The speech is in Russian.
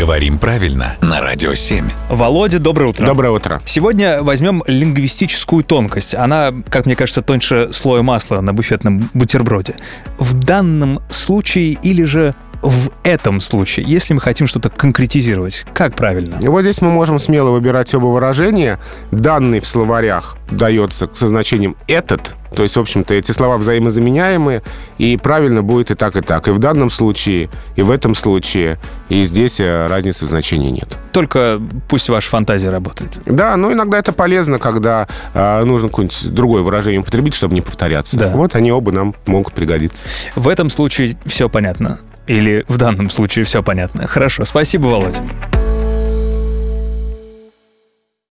Говорим правильно на Радио 7. Володя, доброе утро. Доброе утро. Сегодня возьмем лингвистическую тонкость. Она, как мне кажется, тоньше слоя масла на буфетном бутерброде. В данном случае или же в этом случае, если мы хотим что-то конкретизировать, как правильно? И вот здесь мы можем смело выбирать оба выражения. Данный в словарях дается со значением «этот», то есть, в общем-то, эти слова взаимозаменяемые, и правильно будет и так, и так. И в данном случае, и в этом случае, и здесь э, разницы в значении нет. Только пусть ваша фантазия работает. Да, но иногда это полезно, когда э, нужно какое-нибудь другое выражение употребить, чтобы не повторяться. Да. Вот они оба нам могут пригодиться. В этом случае все понятно. Или в данном случае все понятно. Хорошо, спасибо, Володя.